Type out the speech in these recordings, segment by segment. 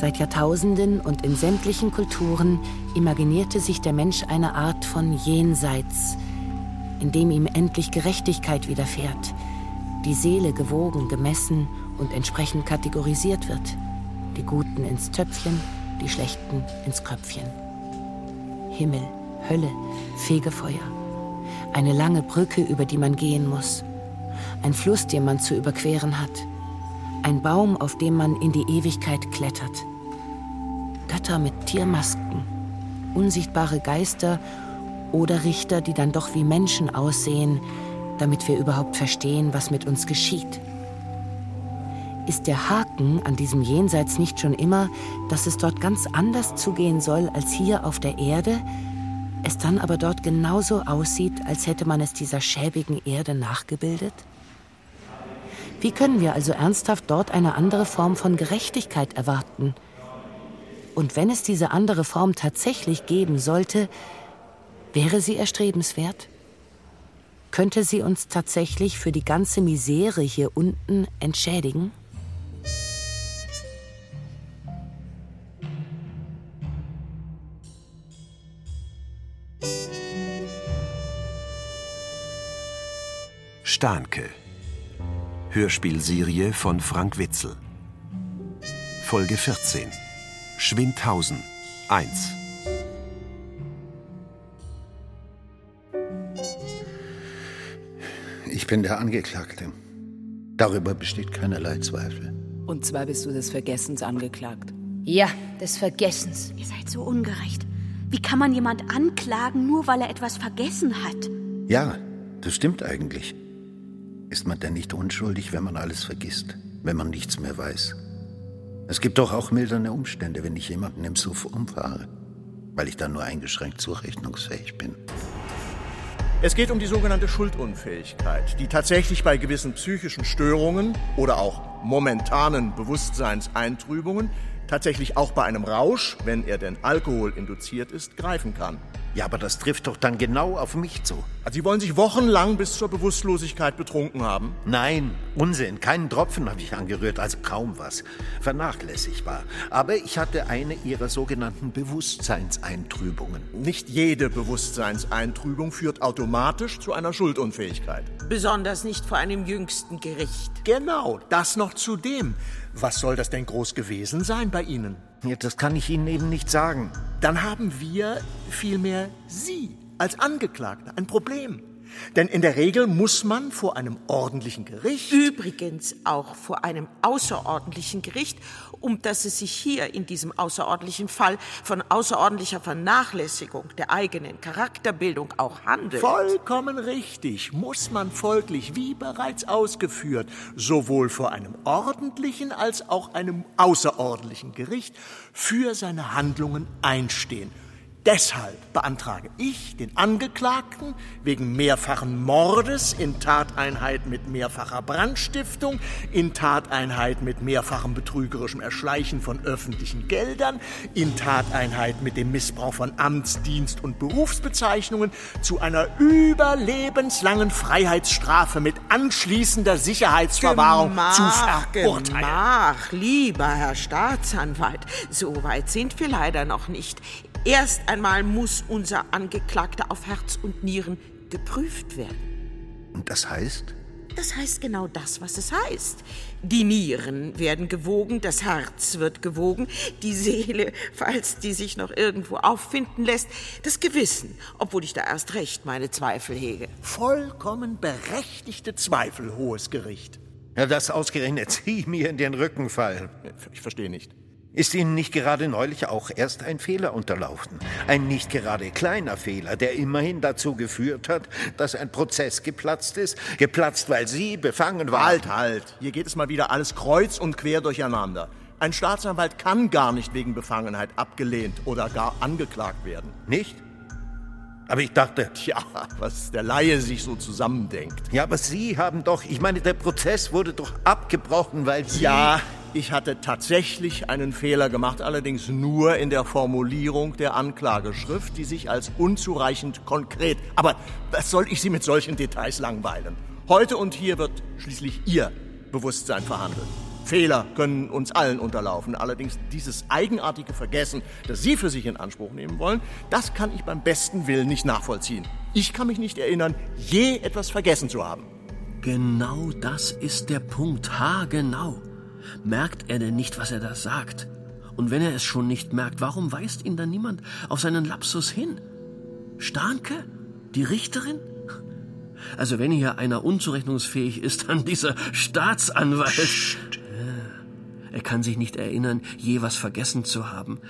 Seit Jahrtausenden und in sämtlichen Kulturen imaginierte sich der Mensch eine Art von Jenseits, in dem ihm endlich Gerechtigkeit widerfährt, die Seele gewogen, gemessen und entsprechend kategorisiert wird. Die Guten ins Töpfchen, die Schlechten ins Kröpfchen. Himmel, Hölle, Fegefeuer. Eine lange Brücke, über die man gehen muss. Ein Fluss, den man zu überqueren hat. Ein Baum, auf dem man in die Ewigkeit klettert. Götter mit Tiermasken. Unsichtbare Geister oder Richter, die dann doch wie Menschen aussehen, damit wir überhaupt verstehen, was mit uns geschieht. Ist der Haken an diesem Jenseits nicht schon immer, dass es dort ganz anders zugehen soll als hier auf der Erde, es dann aber dort genauso aussieht, als hätte man es dieser schäbigen Erde nachgebildet? Wie können wir also ernsthaft dort eine andere Form von Gerechtigkeit erwarten? Und wenn es diese andere Form tatsächlich geben sollte, wäre sie erstrebenswert? Könnte sie uns tatsächlich für die ganze Misere hier unten entschädigen? Stahnke. Hörspielserie von Frank Witzel. Folge 14. Schwindhausen 1. Ich bin der Angeklagte. Darüber besteht keinerlei Zweifel. Und zwar bist du des Vergessens angeklagt. Ja, des Vergessens. Ihr seid so ungerecht. Wie kann man jemand anklagen, nur weil er etwas vergessen hat? Ja, das stimmt eigentlich. Ist man denn nicht unschuldig, wenn man alles vergisst, wenn man nichts mehr weiß? Es gibt doch auch mildernde Umstände, wenn ich jemanden im Suff umfahre, weil ich dann nur eingeschränkt zurechnungsfähig bin. Es geht um die sogenannte Schuldunfähigkeit, die tatsächlich bei gewissen psychischen Störungen oder auch momentanen Bewusstseinseintrübungen tatsächlich auch bei einem Rausch, wenn er denn Alkohol induziert ist, greifen kann. Ja, aber das trifft doch dann genau auf mich zu. Also Sie wollen sich wochenlang bis zur Bewusstlosigkeit betrunken haben? Nein, Unsinn. Keinen Tropfen habe ich angerührt, also kaum was. Vernachlässigbar. Aber ich hatte eine Ihrer sogenannten Bewusstseinseintrübungen. Nicht jede Bewusstseinseintrübung führt automatisch zu einer Schuldunfähigkeit. Besonders nicht vor einem jüngsten Gericht. Genau, das noch zudem. Was soll das denn groß gewesen sein bei Ihnen? Ja, das kann ich Ihnen eben nicht sagen. Dann haben wir vielmehr Sie als Angeklagter ein Problem. Denn in der Regel muss man vor einem ordentlichen Gericht. Übrigens auch vor einem außerordentlichen Gericht, um das es sich hier in diesem außerordentlichen Fall von außerordentlicher Vernachlässigung der eigenen Charakterbildung auch handelt. Vollkommen richtig. Muss man folglich, wie bereits ausgeführt, sowohl vor einem ordentlichen als auch einem außerordentlichen Gericht für seine Handlungen einstehen Deshalb beantrage ich den Angeklagten wegen mehrfachen Mordes in Tateinheit mit mehrfacher Brandstiftung, in Tateinheit mit mehrfachem betrügerischem Erschleichen von öffentlichen Geldern, in Tateinheit mit dem Missbrauch von Amtsdienst und Berufsbezeichnungen zu einer überlebenslangen Freiheitsstrafe mit anschließender Sicherheitsverwahrung Gemach, zu verurteilen. Gemach, lieber Herr Staatsanwalt, so weit sind wir leider noch nicht. Erst einmal muss unser Angeklagter auf Herz und Nieren geprüft werden. Und das heißt? Das heißt genau das, was es heißt. Die Nieren werden gewogen, das Herz wird gewogen, die Seele, falls die sich noch irgendwo auffinden lässt, das Gewissen, obwohl ich da erst recht meine Zweifel hege. Vollkommen berechtigte Zweifel, hohes Gericht. Ja, das ausgerechnet Sie mir in den Rücken fallen. Ich verstehe nicht. Ist Ihnen nicht gerade neulich auch erst ein Fehler unterlaufen? Ein nicht gerade kleiner Fehler, der immerhin dazu geführt hat, dass ein Prozess geplatzt ist? Geplatzt, weil Sie befangen waren? Halt, halt. Hier geht es mal wieder alles kreuz und quer durcheinander. Ein Staatsanwalt kann gar nicht wegen Befangenheit abgelehnt oder gar angeklagt werden. Nicht? Aber ich dachte. Tja, was der Laie sich so zusammendenkt. Ja, aber Sie haben doch. Ich meine, der Prozess wurde doch abgebrochen, weil Sie. Ja, ich hatte tatsächlich einen Fehler gemacht, allerdings nur in der Formulierung der Anklageschrift, die sich als unzureichend konkret. Aber was soll ich Sie mit solchen Details langweilen? Heute und hier wird schließlich Ihr Bewusstsein verhandelt. Fehler können uns allen unterlaufen. Allerdings dieses eigenartige Vergessen, das Sie für sich in Anspruch nehmen wollen, das kann ich beim besten Willen nicht nachvollziehen. Ich kann mich nicht erinnern, je etwas vergessen zu haben. Genau das ist der Punkt. Ha, genau. Merkt er denn nicht, was er da sagt? Und wenn er es schon nicht merkt, warum weist ihn dann niemand auf seinen Lapsus hin? Starnke? Die Richterin? Also wenn hier einer unzurechnungsfähig ist, dann dieser Staatsanwalt. Psst. Er kann sich nicht erinnern, je was vergessen zu haben.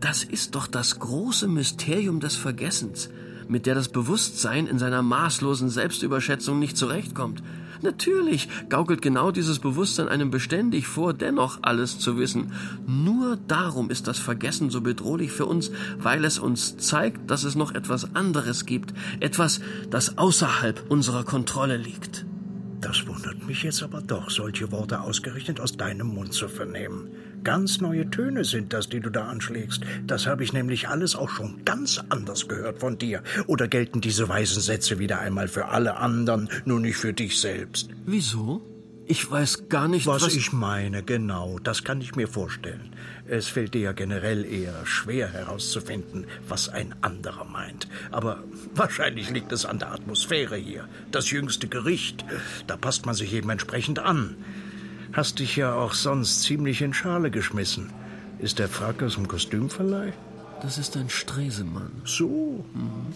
Das ist doch das große Mysterium des Vergessens, mit der das Bewusstsein in seiner maßlosen Selbstüberschätzung nicht zurechtkommt. Natürlich gaukelt genau dieses Bewusstsein einem beständig vor, dennoch alles zu wissen. Nur darum ist das Vergessen so bedrohlich für uns, weil es uns zeigt, dass es noch etwas anderes gibt, etwas, das außerhalb unserer Kontrolle liegt. Das wundert mich jetzt aber doch, solche Worte ausgerechnet aus deinem Mund zu vernehmen. Ganz neue Töne sind das, die du da anschlägst. Das habe ich nämlich alles auch schon ganz anders gehört von dir. Oder gelten diese weisen Sätze wieder einmal für alle anderen, nur nicht für dich selbst? Wieso? Ich weiß gar nicht, was, was ich meine. Genau, das kann ich mir vorstellen. Es fällt dir ja generell eher schwer herauszufinden, was ein anderer meint. Aber wahrscheinlich liegt es an der Atmosphäre hier. Das jüngste Gericht. Da passt man sich eben entsprechend an. Hast dich ja auch sonst ziemlich in Schale geschmissen. Ist der Frack aus dem Kostümverleih? Das ist ein Stresemann. So? Mhm.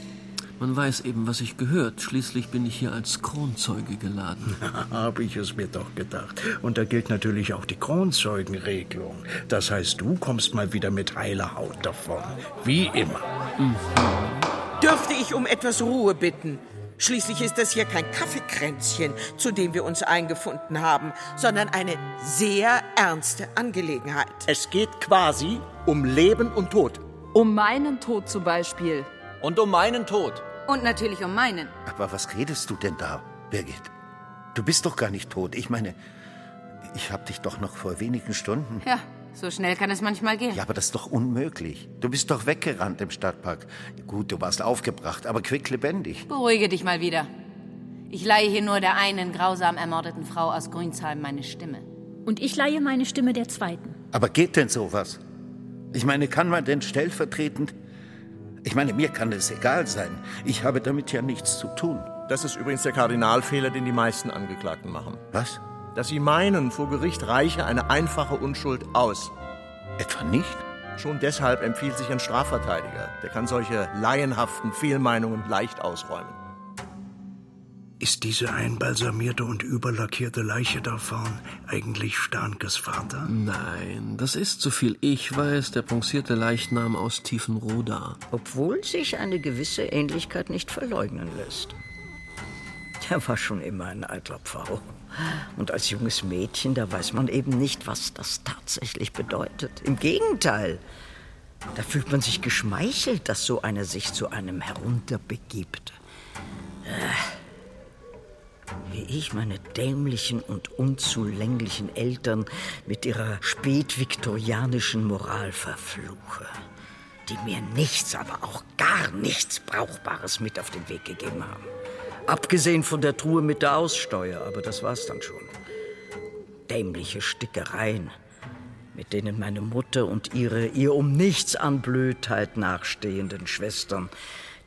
Man weiß eben, was ich gehört. Schließlich bin ich hier als Kronzeuge geladen. Habe ich es mir doch gedacht. Und da gilt natürlich auch die Kronzeugenregelung. Das heißt, du kommst mal wieder mit heiler Haut davon. Wie immer. Mhm. Dürfte ich um etwas Ruhe bitten? Schließlich ist das hier kein Kaffeekränzchen, zu dem wir uns eingefunden haben, sondern eine sehr ernste Angelegenheit. Es geht quasi um Leben und Tod. Um meinen Tod zum Beispiel. Und um meinen Tod. Und natürlich um meinen. Aber was redest du denn da, Birgit? Du bist doch gar nicht tot. Ich meine, ich hab dich doch noch vor wenigen Stunden. Ja, so schnell kann es manchmal gehen. Ja, aber das ist doch unmöglich. Du bist doch weggerannt im Stadtpark. Gut, du warst aufgebracht, aber quicklebendig. Beruhige dich mal wieder. Ich leihe hier nur der einen grausam ermordeten Frau aus Grünsheim meine Stimme. Und ich leihe meine Stimme der zweiten. Aber geht denn sowas? Ich meine, kann man denn stellvertretend ich meine, mir kann es egal sein. Ich habe damit ja nichts zu tun. Das ist übrigens der Kardinalfehler, den die meisten Angeklagten machen. Was? Dass sie meinen, vor Gericht reiche eine einfache Unschuld aus. Etwa nicht? Schon deshalb empfiehlt sich ein Strafverteidiger. Der kann solche laienhaften Fehlmeinungen leicht ausräumen. Ist diese einbalsamierte und überlackierte Leiche da vorn eigentlich Starnkes Vater? Nein, das ist, so viel ich weiß, der punksierte Leichnam aus Tiefenroda. Obwohl sich eine gewisse Ähnlichkeit nicht verleugnen lässt. Er war schon immer ein eitler Pfau. Und als junges Mädchen, da weiß man eben nicht, was das tatsächlich bedeutet. Im Gegenteil. Da fühlt man sich geschmeichelt, dass so einer sich zu einem herunterbegibt. Äh. Wie ich meine dämlichen und unzulänglichen Eltern mit ihrer spätviktorianischen Moral verfluche, die mir nichts, aber auch gar nichts Brauchbares mit auf den Weg gegeben haben. Abgesehen von der Truhe mit der Aussteuer, aber das war's dann schon. Dämliche Stickereien, mit denen meine Mutter und ihre ihr um nichts an Blödheit nachstehenden Schwestern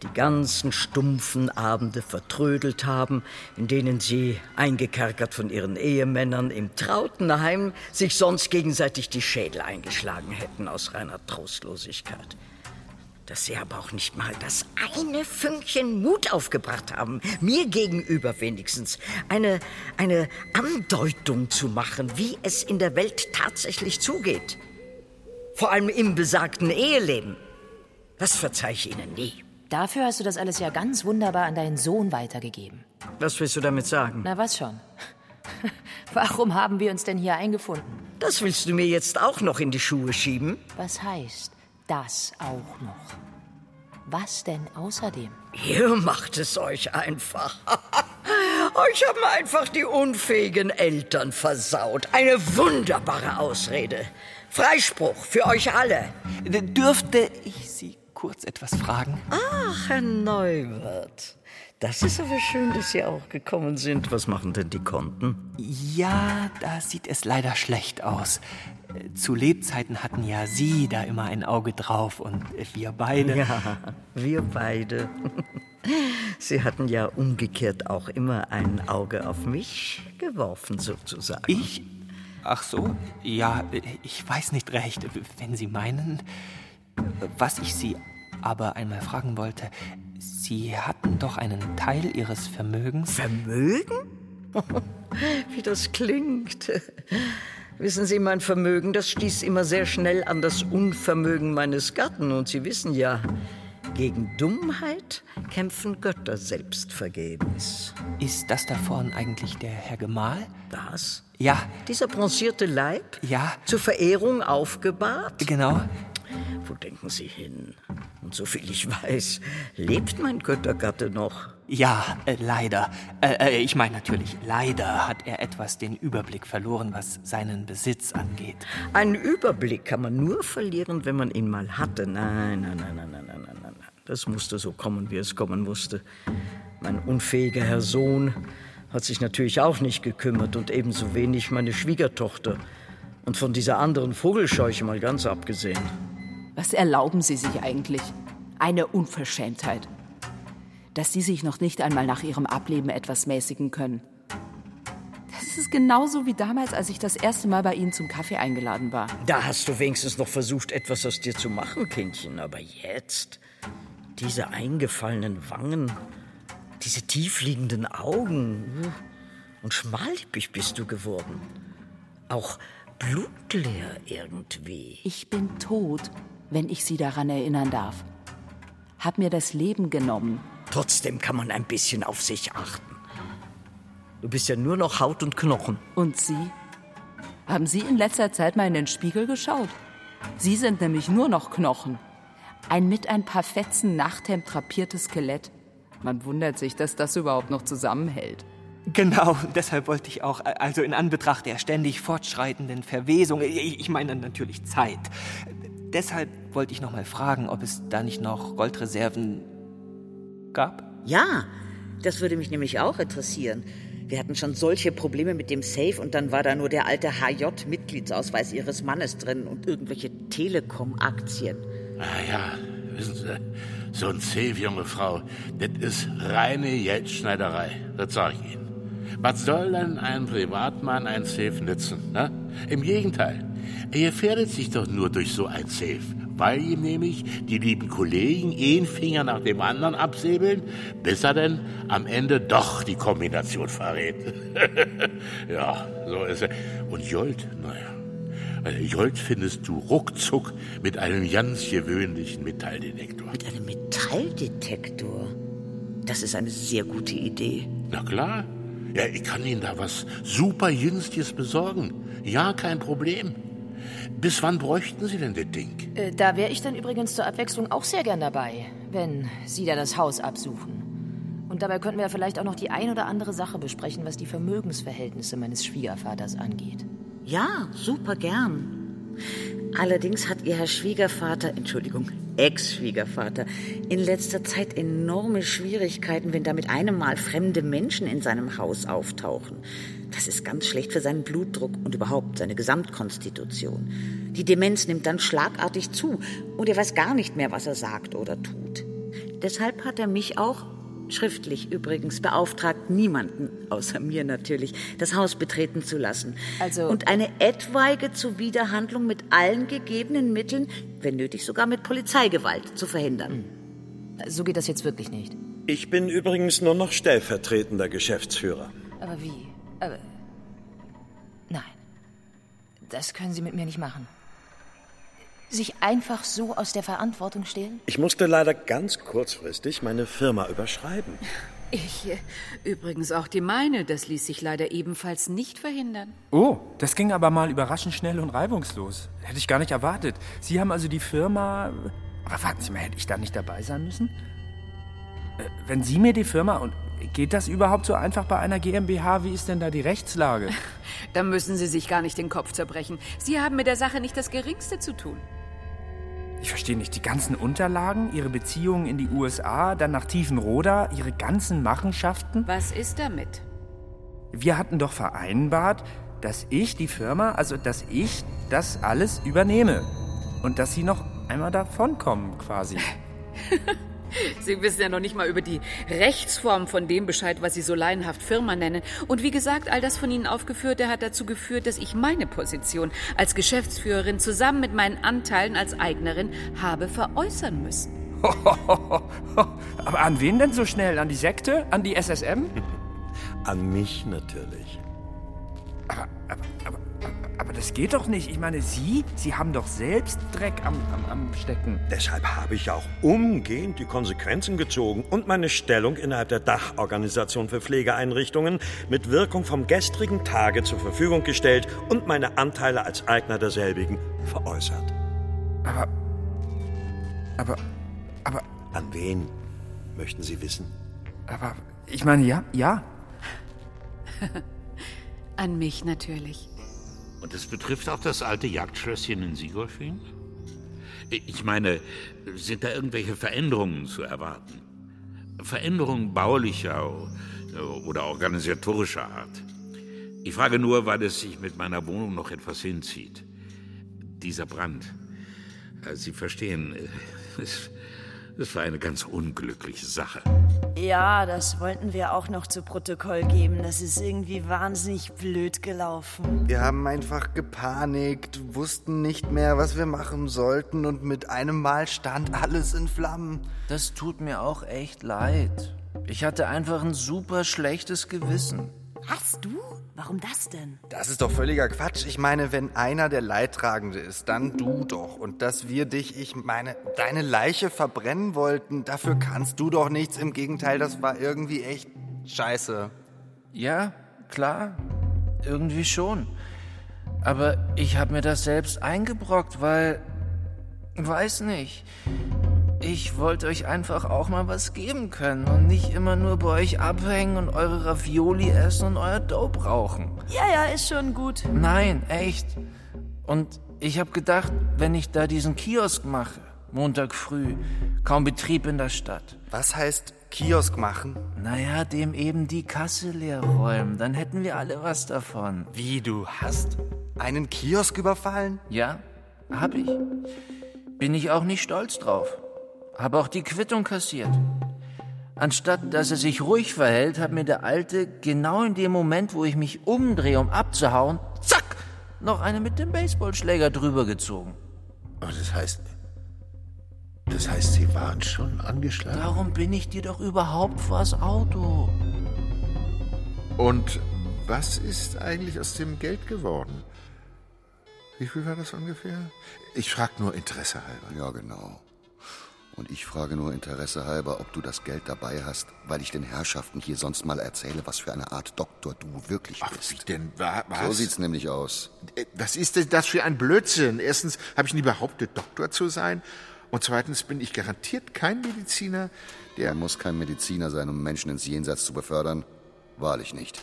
die ganzen stumpfen Abende vertrödelt haben, in denen sie, eingekerkert von ihren Ehemännern im Trautenheim, sich sonst gegenseitig die Schädel eingeschlagen hätten aus reiner Trostlosigkeit. Dass sie aber auch nicht mal das eine Fünkchen Mut aufgebracht haben, mir gegenüber wenigstens eine, eine Andeutung zu machen, wie es in der Welt tatsächlich zugeht. Vor allem im besagten Eheleben. Das verzeih ich Ihnen nie. Dafür hast du das alles ja ganz wunderbar an deinen Sohn weitergegeben. Was willst du damit sagen? Na, was schon? Warum haben wir uns denn hier eingefunden? Das willst du mir jetzt auch noch in die Schuhe schieben? Was heißt das auch noch? Was denn außerdem? Ihr macht es euch einfach. euch haben einfach die unfähigen Eltern versaut. Eine wunderbare Ausrede. Freispruch für euch alle. Dürfte ich Sie kurz etwas fragen? Ach, Herr Neuwirth. Das ist aber schön, dass Sie auch gekommen sind. Was machen denn die Konten? Ja, da sieht es leider schlecht aus. Zu Lebzeiten hatten ja Sie da immer ein Auge drauf und wir beide. Ja, wir beide. Sie hatten ja umgekehrt auch immer ein Auge auf mich geworfen, sozusagen. Ich? Ach so, ja, ich weiß nicht recht. Wenn Sie meinen, was ich Sie aber einmal fragen wollte, Sie hatten doch einen Teil Ihres Vermögens. Vermögen? Wie das klingt. Wissen Sie, mein Vermögen, das stieß immer sehr schnell an das Unvermögen meines Gatten. Und Sie wissen ja, gegen Dummheit kämpfen Götter selbst vergebens. Ist das da vorne eigentlich der Herr Gemahl? Das? Ja. Dieser bronzierte Leib? Ja. Zur Verehrung aufgebahrt? Genau. Wo denken Sie hin? Und soviel ich weiß, lebt mein Göttergatte noch. Ja, äh, leider. Äh, äh, ich meine natürlich, leider hat er etwas den Überblick verloren, was seinen Besitz angeht. Einen Überblick kann man nur verlieren, wenn man ihn mal hatte. Nein, nein, nein, nein, nein, nein, nein, nein. Das musste so kommen, wie es kommen musste. Mein unfähiger Herr Sohn hat sich natürlich auch nicht gekümmert und ebenso wenig meine Schwiegertochter. Und von dieser anderen Vogelscheuche mal ganz abgesehen. Was erlauben Sie sich eigentlich? Eine Unverschämtheit. Dass Sie sich noch nicht einmal nach Ihrem Ableben etwas mäßigen können. Das ist genauso wie damals, als ich das erste Mal bei Ihnen zum Kaffee eingeladen war. Da hast du wenigstens noch versucht, etwas aus dir zu machen, Kindchen. Aber jetzt, diese eingefallenen Wangen, diese tiefliegenden Augen. Und schmallippig bist du geworden. Auch blutleer irgendwie. Ich bin tot, wenn ich Sie daran erinnern darf. Hab mir das Leben genommen. Trotzdem kann man ein bisschen auf sich achten. Du bist ja nur noch Haut und Knochen. Und Sie? Haben Sie in letzter Zeit mal in den Spiegel geschaut? Sie sind nämlich nur noch Knochen. Ein mit ein paar Fetzen Nachthemd drapiertes Skelett. Man wundert sich, dass das überhaupt noch zusammenhält. Genau, deshalb wollte ich auch, also in Anbetracht der ständig fortschreitenden Verwesung, ich, ich meine natürlich Zeit. Deshalb wollte ich noch mal fragen, ob es da nicht noch Goldreserven gab? Ja, das würde mich nämlich auch interessieren. Wir hatten schon solche Probleme mit dem Safe und dann war da nur der alte HJ-Mitgliedsausweis Ihres Mannes drin und irgendwelche Telekom-Aktien. Ah ja, wissen Sie, so ein Safe, junge Frau, das ist reine Geldschneiderei, das sag ich Ihnen. Was soll denn ein Privatmann ein Safe nützen? Ne? Im Gegenteil, er gefährdet sich doch nur durch so ein Safe, weil ihm nämlich die lieben Kollegen einen Finger nach dem anderen absäbeln, bis er denn am Ende doch die Kombination verrät. ja, so ist er. Und Jolt, naja, also Jolt findest du ruckzuck mit einem ganz gewöhnlichen Metalldetektor. Mit einem Metalldetektor? Das ist eine sehr gute Idee. Na klar. Ja, ich kann Ihnen da was super Günstiges besorgen. Ja, kein Problem. Bis wann bräuchten Sie denn das Ding? Äh, da wäre ich dann übrigens zur Abwechslung auch sehr gern dabei, wenn Sie da das Haus absuchen. Und dabei könnten wir vielleicht auch noch die ein oder andere Sache besprechen, was die Vermögensverhältnisse meines Schwiegervaters angeht. Ja, super gern. Allerdings hat Ihr Herr Schwiegervater, Entschuldigung, Ex-Schwiegervater, in letzter Zeit enorme Schwierigkeiten, wenn da mit einem Mal fremde Menschen in seinem Haus auftauchen. Das ist ganz schlecht für seinen Blutdruck und überhaupt seine Gesamtkonstitution. Die Demenz nimmt dann schlagartig zu und er weiß gar nicht mehr, was er sagt oder tut. Deshalb hat er mich auch schriftlich übrigens beauftragt, niemanden, außer mir natürlich, das Haus betreten zu lassen. Also. Und eine etwaige Zuwiderhandlung mit allen gegebenen Mitteln, wenn nötig sogar mit Polizeigewalt, zu verhindern. So geht das jetzt wirklich nicht. Ich bin übrigens nur noch stellvertretender Geschäftsführer. Aber wie? Aber. Nein. Das können Sie mit mir nicht machen. Sich einfach so aus der Verantwortung stehlen? Ich musste leider ganz kurzfristig meine Firma überschreiben. Ich übrigens auch die meine. Das ließ sich leider ebenfalls nicht verhindern. Oh, das ging aber mal überraschend schnell und reibungslos. Hätte ich gar nicht erwartet. Sie haben also die Firma. Aber warten Sie mal, hätte ich da nicht dabei sein müssen? Äh, wenn Sie mir die Firma und geht das überhaupt so einfach bei einer GmbH? Wie ist denn da die Rechtslage? Da müssen Sie sich gar nicht den Kopf zerbrechen. Sie haben mit der Sache nicht das Geringste zu tun. Ich verstehe nicht, die ganzen Unterlagen, Ihre Beziehungen in die USA, dann nach Tiefenroda, Ihre ganzen Machenschaften. Was ist damit? Wir hatten doch vereinbart, dass ich die Firma, also dass ich das alles übernehme. Und dass Sie noch einmal davonkommen, quasi. Sie wissen ja noch nicht mal über die Rechtsform von dem Bescheid, was Sie so laienhaft Firma nennen. Und wie gesagt, all das von Ihnen aufgeführte hat dazu geführt, dass ich meine Position als Geschäftsführerin zusammen mit meinen Anteilen als Eignerin habe veräußern müssen. Aber an wen denn so schnell? An die Sekte? An die SSM? An mich natürlich. Aber das geht doch nicht. Ich meine, Sie, Sie haben doch selbst Dreck am, am, am Stecken. Deshalb habe ich auch umgehend die Konsequenzen gezogen und meine Stellung innerhalb der Dachorganisation für Pflegeeinrichtungen mit Wirkung vom gestrigen Tage zur Verfügung gestellt und meine Anteile als Eigner derselbigen veräußert. Aber. Aber. Aber. An wen möchten Sie wissen? Aber ich meine, ja, ja. An mich natürlich. Und es betrifft auch das alte Jagdschlösschen in Sigolfing? Ich meine, sind da irgendwelche Veränderungen zu erwarten? Veränderungen baulicher oder organisatorischer Art? Ich frage nur, weil es sich mit meiner Wohnung noch etwas hinzieht. Dieser Brand. Sie verstehen, es, es war eine ganz unglückliche Sache. Ja, das wollten wir auch noch zu Protokoll geben. Das ist irgendwie wahnsinnig blöd gelaufen. Wir haben einfach gepanikt, wussten nicht mehr, was wir machen sollten und mit einem Mal stand alles in Flammen. Das tut mir auch echt leid. Ich hatte einfach ein super schlechtes Gewissen. Hast du? Warum das denn? Das ist doch völliger Quatsch. Ich meine, wenn einer der Leidtragende ist, dann du doch. Und dass wir dich, ich meine, deine Leiche verbrennen wollten, dafür kannst du doch nichts. Im Gegenteil, das war irgendwie echt scheiße. Ja, klar. Irgendwie schon. Aber ich habe mir das selbst eingebrockt, weil. Weiß nicht. Ich wollte euch einfach auch mal was geben können und nicht immer nur bei euch abhängen und eure Ravioli essen und euer Dope rauchen. Ja, ja, ist schon gut. Nein, echt. Und ich habe gedacht, wenn ich da diesen Kiosk mache, Montag früh, kaum Betrieb in der Stadt. Was heißt Kiosk machen? Naja, dem eben die Kasse leer räumen. Dann hätten wir alle was davon. Wie, du hast einen Kiosk überfallen? Ja, hab ich. Bin ich auch nicht stolz drauf. Habe auch die Quittung kassiert. Anstatt dass er sich ruhig verhält, hat mir der Alte genau in dem Moment, wo ich mich umdrehe, um abzuhauen, zack, noch eine mit dem Baseballschläger drüber gezogen. Aber das heißt. Das heißt, Sie waren schon angeschlagen? Darum bin ich dir doch überhaupt vors Auto. Und was ist eigentlich aus dem Geld geworden? Wie viel war das ungefähr? Ich frage nur Interesse halber. Ja, genau. Und ich frage nur Interesse halber, ob du das Geld dabei hast, weil ich den Herrschaften hier sonst mal erzähle, was für eine Art Doktor du wirklich Ach, bist. Wie denn? Wa- Was? So sieht's nämlich aus. Äh, Was ist denn das für ein Blödsinn? Erstens habe ich nie behauptet, Doktor zu sein. Und zweitens bin ich garantiert kein Mediziner, der. Man muss kein Mediziner sein, um Menschen ins Jenseits zu befördern. Wahrlich nicht.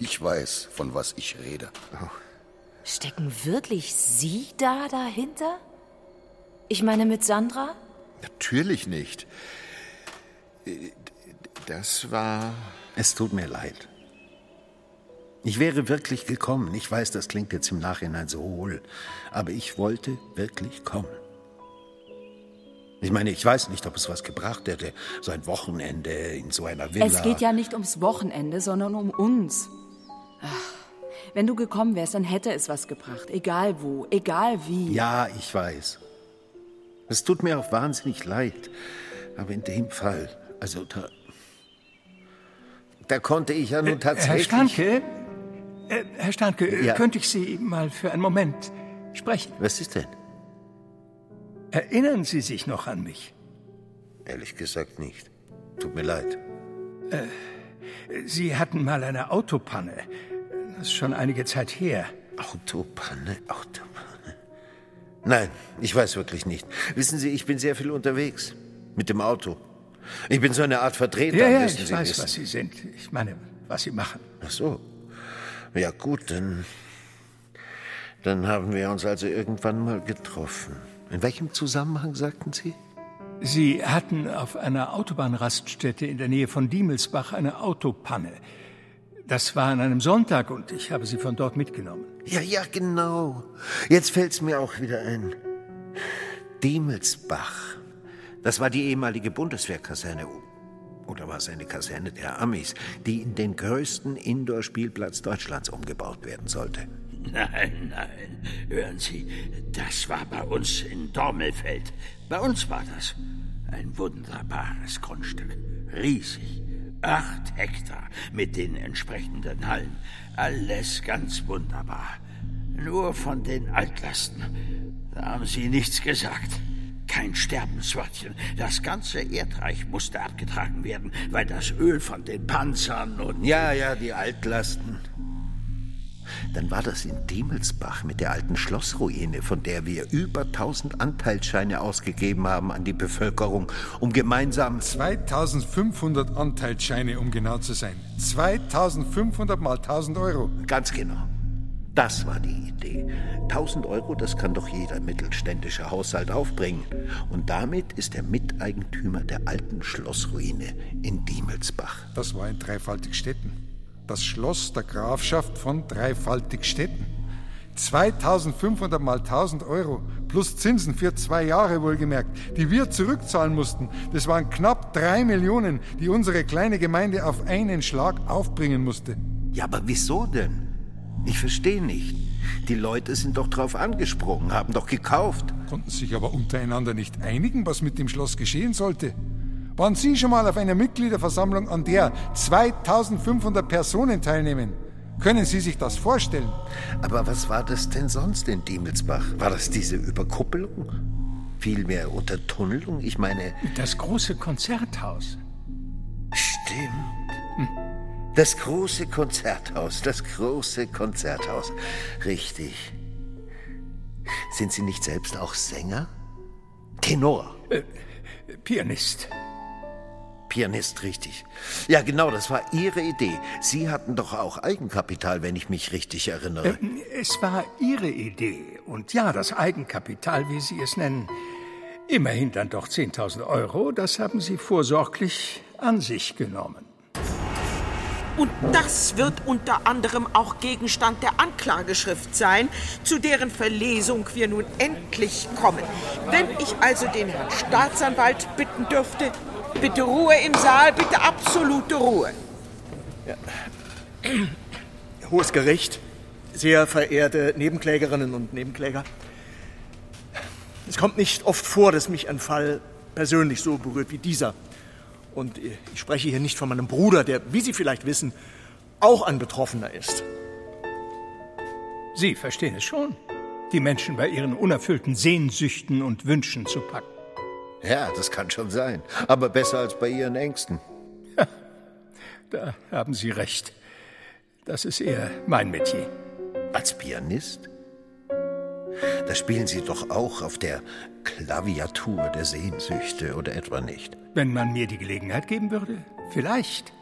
Ich weiß, von was ich rede. Stecken wirklich Sie da dahinter? Ich meine mit Sandra? Natürlich nicht. Äh, Das war. Es tut mir leid. Ich wäre wirklich gekommen. Ich weiß, das klingt jetzt im Nachhinein so hohl, aber ich wollte wirklich kommen. Ich meine, ich weiß nicht, ob es was gebracht hätte, so ein Wochenende in so einer Villa. Es geht ja nicht ums Wochenende, sondern um uns. Ach, wenn du gekommen wärst, dann hätte es was gebracht. Egal wo, egal wie. Ja, ich weiß. Es tut mir auch wahnsinnig leid. Aber in dem Fall, also da. Da konnte ich ja nun Herr tatsächlich. Stanke, äh, Herr Stanke, Ja. könnte ich Sie mal für einen Moment sprechen? Was ist denn? Erinnern Sie sich noch an mich? Ehrlich gesagt nicht. Tut mir leid. Äh, Sie hatten mal eine Autopanne. Das ist schon einige Zeit her. Autopanne, Autopanne. Nein, ich weiß wirklich nicht. Wissen Sie, ich bin sehr viel unterwegs. Mit dem Auto. Ich bin so eine Art Vertreter, Ja, ja, ich Sie weiß, wissen. was Sie sind. Ich meine, was Sie machen. Ach so. Ja gut, dann, dann haben wir uns also irgendwann mal getroffen. In welchem Zusammenhang sagten Sie? Sie hatten auf einer Autobahnraststätte in der Nähe von Diemelsbach eine Autopanne. Das war an einem Sonntag und ich habe sie von dort mitgenommen. Ja, ja, genau. Jetzt fällt's mir auch wieder ein. Diemelsbach. Das war die ehemalige Bundeswehrkaserne. Oder war es eine Kaserne der Amis, die in den größten Indoor-Spielplatz Deutschlands umgebaut werden sollte? Nein, nein. Hören Sie, das war bei uns in Dormelfeld. Bei uns war das. Ein wunderbares Grundstück. Riesig. Acht Hektar mit den entsprechenden Hallen. Alles ganz wunderbar. Nur von den Altlasten. Da haben Sie nichts gesagt. Kein Sterbenswörtchen. Das ganze Erdreich musste abgetragen werden, weil das Öl von den Panzern und. Ja, ja, die Altlasten. Dann war das in Diemelsbach mit der alten Schlossruine, von der wir über 1000 Anteilsscheine ausgegeben haben an die Bevölkerung, um gemeinsam 2500 Anteilsscheine, um genau zu sein. 2500 mal 1000 Euro. Ganz genau. Das war die Idee. 1000 Euro, das kann doch jeder mittelständische Haushalt aufbringen. Und damit ist er Miteigentümer der alten Schlossruine in Diemelsbach. Das war in Dreifaltigstetten. Das Schloss der Grafschaft von Dreifaltigstetten. 2500 mal 1000 Euro plus Zinsen für zwei Jahre wohlgemerkt, die wir zurückzahlen mussten. Das waren knapp drei Millionen, die unsere kleine Gemeinde auf einen Schlag aufbringen musste. Ja, aber wieso denn? Ich verstehe nicht. Die Leute sind doch drauf angesprungen, haben doch gekauft. Konnten sich aber untereinander nicht einigen, was mit dem Schloss geschehen sollte. Waren Sie schon mal auf einer Mitgliederversammlung, an der 2500 Personen teilnehmen? Können Sie sich das vorstellen? Aber was war das denn sonst in Diemelsbach? War das diese Überkuppelung? Vielmehr Untertunnelung? Ich meine. Das große Konzerthaus. Stimmt. Hm. Das große Konzerthaus, das große Konzerthaus. Richtig. Sind Sie nicht selbst auch Sänger? Tenor? Äh, Pianist. Pianist, richtig. Ja, genau, das war Ihre Idee. Sie hatten doch auch Eigenkapital, wenn ich mich richtig erinnere. Äh, es war Ihre Idee. Und ja, das Eigenkapital, wie Sie es nennen. Immerhin dann doch 10.000 Euro, das haben Sie vorsorglich an sich genommen. Und das wird unter anderem auch Gegenstand der Anklageschrift sein, zu deren Verlesung wir nun endlich kommen. Wenn ich also den Herrn Staatsanwalt bitten dürfte, bitte Ruhe im Saal, bitte absolute Ruhe. Ja. Hohes Gericht, sehr verehrte Nebenklägerinnen und Nebenkläger. Es kommt nicht oft vor, dass mich ein Fall persönlich so berührt wie dieser. Und ich spreche hier nicht von meinem Bruder, der, wie Sie vielleicht wissen, auch ein Betroffener ist. Sie verstehen es schon, die Menschen bei ihren unerfüllten Sehnsüchten und Wünschen zu packen. Ja, das kann schon sein. Aber besser als bei Ihren Ängsten. Ja, da haben Sie recht. Das ist eher mein Metier. Als Pianist? Da spielen Sie doch auch auf der Klaviatur der Sehnsüchte oder etwa nicht? Wenn man mir die Gelegenheit geben würde, vielleicht.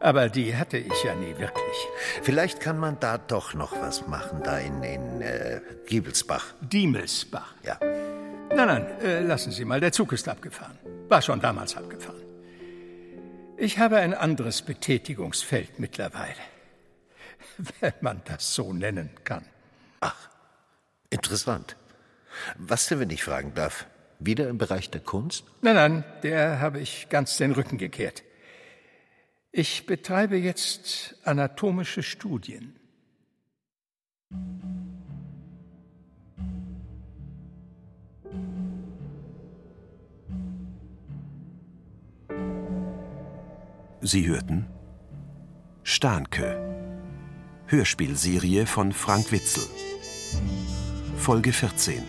Aber die hatte ich ja nie wirklich. Vielleicht kann man da doch noch was machen, da in, in äh, Giebelsbach. Diemelsbach. Ja. Nein, nein, äh, lassen Sie mal, der Zug ist abgefahren. War schon damals abgefahren. Ich habe ein anderes Betätigungsfeld mittlerweile. Wenn man das so nennen kann. Ach, interessant. Was denn, wenn ich fragen darf? Wieder im Bereich der Kunst? Nein, nein, der habe ich ganz den Rücken gekehrt. Ich betreibe jetzt anatomische Studien. Sie hörten Stahnke, Hörspielserie von Frank Witzel. Folge 14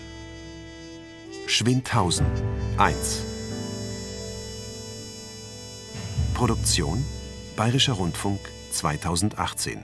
Schwindhausen 1 Produktion Bayerischer Rundfunk 2018